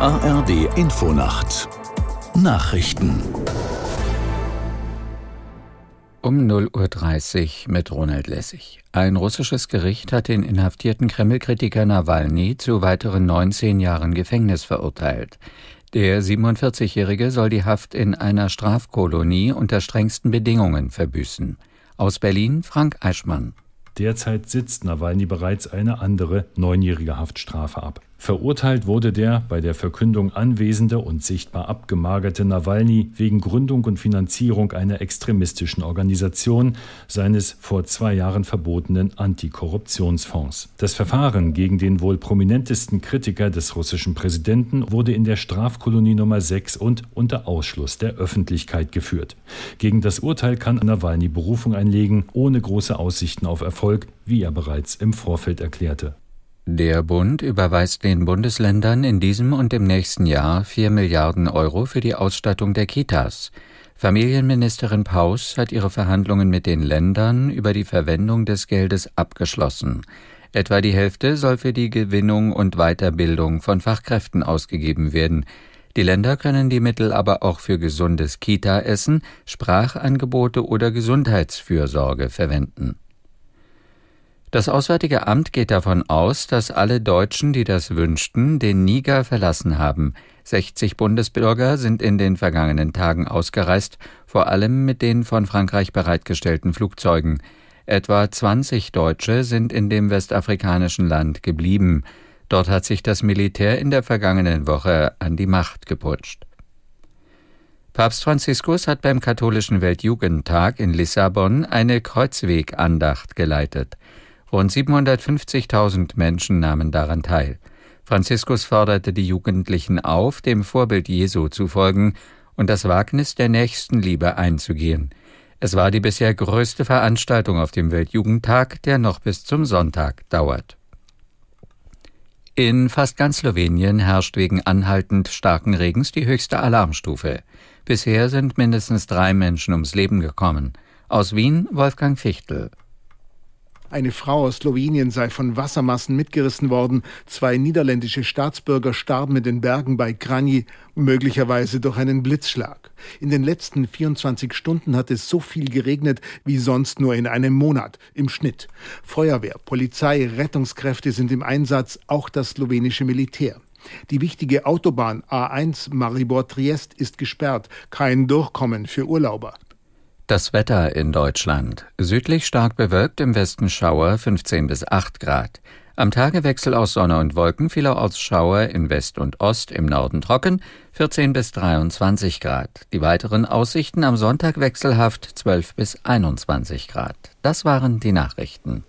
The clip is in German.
ARD Infonacht Nachrichten um 0.30 Uhr mit Ronald Lessig. Ein russisches Gericht hat den inhaftierten Kreml-Kritiker Nawalny zu weiteren 19 Jahren Gefängnis verurteilt. Der 47-Jährige soll die Haft in einer Strafkolonie unter strengsten Bedingungen verbüßen. Aus Berlin Frank Eichmann. Derzeit sitzt Nawalny bereits eine andere neunjährige Haftstrafe ab. Verurteilt wurde der bei der Verkündung anwesende und sichtbar abgemagerte Nawalny wegen Gründung und Finanzierung einer extremistischen Organisation seines vor zwei Jahren verbotenen Antikorruptionsfonds. Das Verfahren gegen den wohl prominentesten Kritiker des russischen Präsidenten wurde in der Strafkolonie Nummer 6 und unter Ausschluss der Öffentlichkeit geführt. Gegen das Urteil kann Nawalny Berufung einlegen, ohne große Aussichten auf Erfolg, wie er bereits im Vorfeld erklärte. Der Bund überweist den Bundesländern in diesem und im nächsten Jahr 4 Milliarden Euro für die Ausstattung der Kitas. Familienministerin Paus hat ihre Verhandlungen mit den Ländern über die Verwendung des Geldes abgeschlossen. Etwa die Hälfte soll für die Gewinnung und Weiterbildung von Fachkräften ausgegeben werden. Die Länder können die Mittel aber auch für gesundes Kita-Essen, Sprachangebote oder Gesundheitsfürsorge verwenden. Das Auswärtige Amt geht davon aus, dass alle Deutschen, die das wünschten, den Niger verlassen haben. 60 Bundesbürger sind in den vergangenen Tagen ausgereist, vor allem mit den von Frankreich bereitgestellten Flugzeugen. Etwa 20 Deutsche sind in dem westafrikanischen Land geblieben. Dort hat sich das Militär in der vergangenen Woche an die Macht geputscht. Papst Franziskus hat beim katholischen Weltjugendtag in Lissabon eine Kreuzwegandacht geleitet. Rund 750.000 Menschen nahmen daran teil. Franziskus forderte die Jugendlichen auf, dem Vorbild Jesu zu folgen und das Wagnis der Nächstenliebe einzugehen. Es war die bisher größte Veranstaltung auf dem Weltjugendtag, der noch bis zum Sonntag dauert. In fast ganz Slowenien herrscht wegen anhaltend starken Regens die höchste Alarmstufe. Bisher sind mindestens drei Menschen ums Leben gekommen. Aus Wien Wolfgang Fichtel. Eine Frau aus Slowenien sei von Wassermassen mitgerissen worden. Zwei niederländische Staatsbürger starben in den Bergen bei Kranji, möglicherweise durch einen Blitzschlag. In den letzten 24 Stunden hat es so viel geregnet wie sonst nur in einem Monat im Schnitt. Feuerwehr, Polizei, Rettungskräfte sind im Einsatz, auch das slowenische Militär. Die wichtige Autobahn A1 Maribor-Triest ist gesperrt, kein Durchkommen für Urlauber. Das Wetter in Deutschland. Südlich stark bewölkt, im Westen Schauer 15 bis 8 Grad. Am Tagewechsel aus Sonne und Wolken vielerorts Schauer in West und Ost, im Norden trocken 14 bis 23 Grad. Die weiteren Aussichten am Sonntag wechselhaft 12 bis 21 Grad. Das waren die Nachrichten.